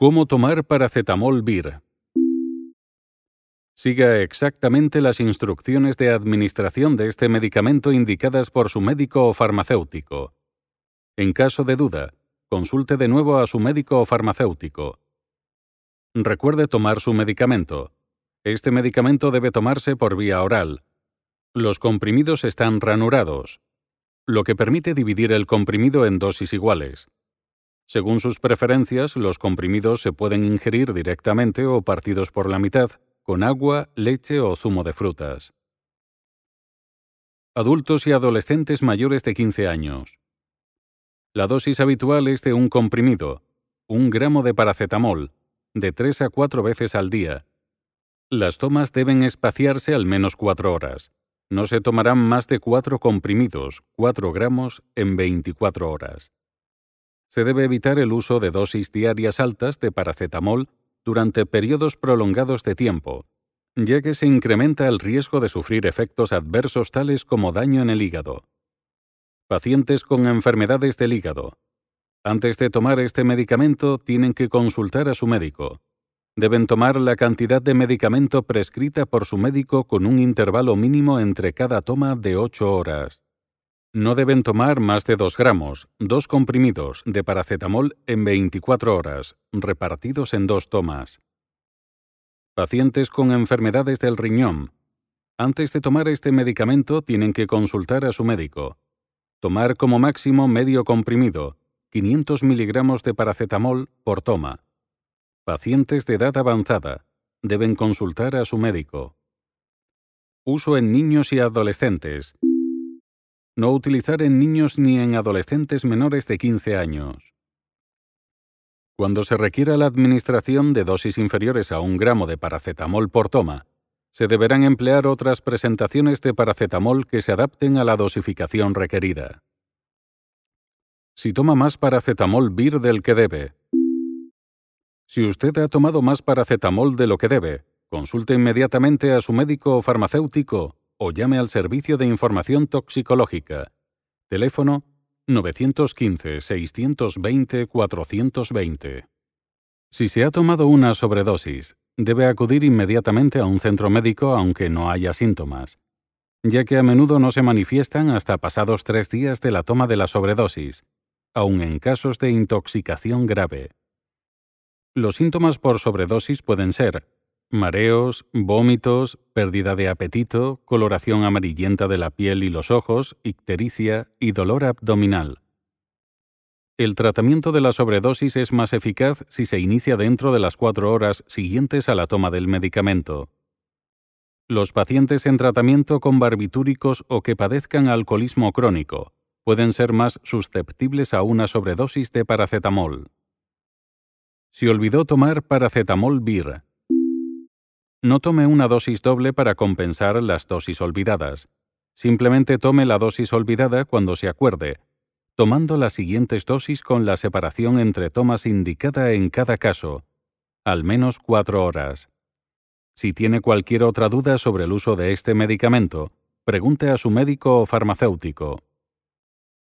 ¿Cómo tomar paracetamol VIR? Siga exactamente las instrucciones de administración de este medicamento indicadas por su médico o farmacéutico. En caso de duda, consulte de nuevo a su médico o farmacéutico. Recuerde tomar su medicamento. Este medicamento debe tomarse por vía oral. Los comprimidos están ranurados, lo que permite dividir el comprimido en dosis iguales. Según sus preferencias, los comprimidos se pueden ingerir directamente o partidos por la mitad, con agua, leche o zumo de frutas. Adultos y adolescentes mayores de 15 años. La dosis habitual es de un comprimido, un gramo de paracetamol, de 3 a 4 veces al día. Las tomas deben espaciarse al menos 4 horas. No se tomarán más de 4 comprimidos, 4 gramos, en 24 horas. Se debe evitar el uso de dosis diarias altas de paracetamol durante periodos prolongados de tiempo, ya que se incrementa el riesgo de sufrir efectos adversos tales como daño en el hígado. Pacientes con enfermedades del hígado. Antes de tomar este medicamento tienen que consultar a su médico. Deben tomar la cantidad de medicamento prescrita por su médico con un intervalo mínimo entre cada toma de 8 horas. No deben tomar más de 2 gramos, dos comprimidos de paracetamol en 24 horas, repartidos en dos tomas. Pacientes con enfermedades del riñón. Antes de tomar este medicamento tienen que consultar a su médico. Tomar como máximo medio comprimido, 500 miligramos de paracetamol por toma. Pacientes de edad avanzada. Deben consultar a su médico. Uso en niños y adolescentes. No utilizar en niños ni en adolescentes menores de 15 años. Cuando se requiera la administración de dosis inferiores a un gramo de paracetamol por toma, se deberán emplear otras presentaciones de paracetamol que se adapten a la dosificación requerida. Si toma más paracetamol VIR del que debe. Si usted ha tomado más paracetamol de lo que debe, consulte inmediatamente a su médico o farmacéutico o llame al Servicio de Información Toxicológica. Teléfono 915-620-420. Si se ha tomado una sobredosis, debe acudir inmediatamente a un centro médico aunque no haya síntomas, ya que a menudo no se manifiestan hasta pasados tres días de la toma de la sobredosis, aun en casos de intoxicación grave. Los síntomas por sobredosis pueden ser mareos, vómitos, pérdida de apetito, coloración amarillenta de la piel y los ojos, ictericia y dolor abdominal. El tratamiento de la sobredosis es más eficaz si se inicia dentro de las cuatro horas siguientes a la toma del medicamento. Los pacientes en tratamiento con barbitúricos o que padezcan alcoholismo crónico pueden ser más susceptibles a una sobredosis de paracetamol. Si olvidó tomar paracetamol VIR, no tome una dosis doble para compensar las dosis olvidadas. Simplemente tome la dosis olvidada cuando se acuerde, tomando las siguientes dosis con la separación entre tomas indicada en cada caso, al menos cuatro horas. Si tiene cualquier otra duda sobre el uso de este medicamento, pregunte a su médico o farmacéutico.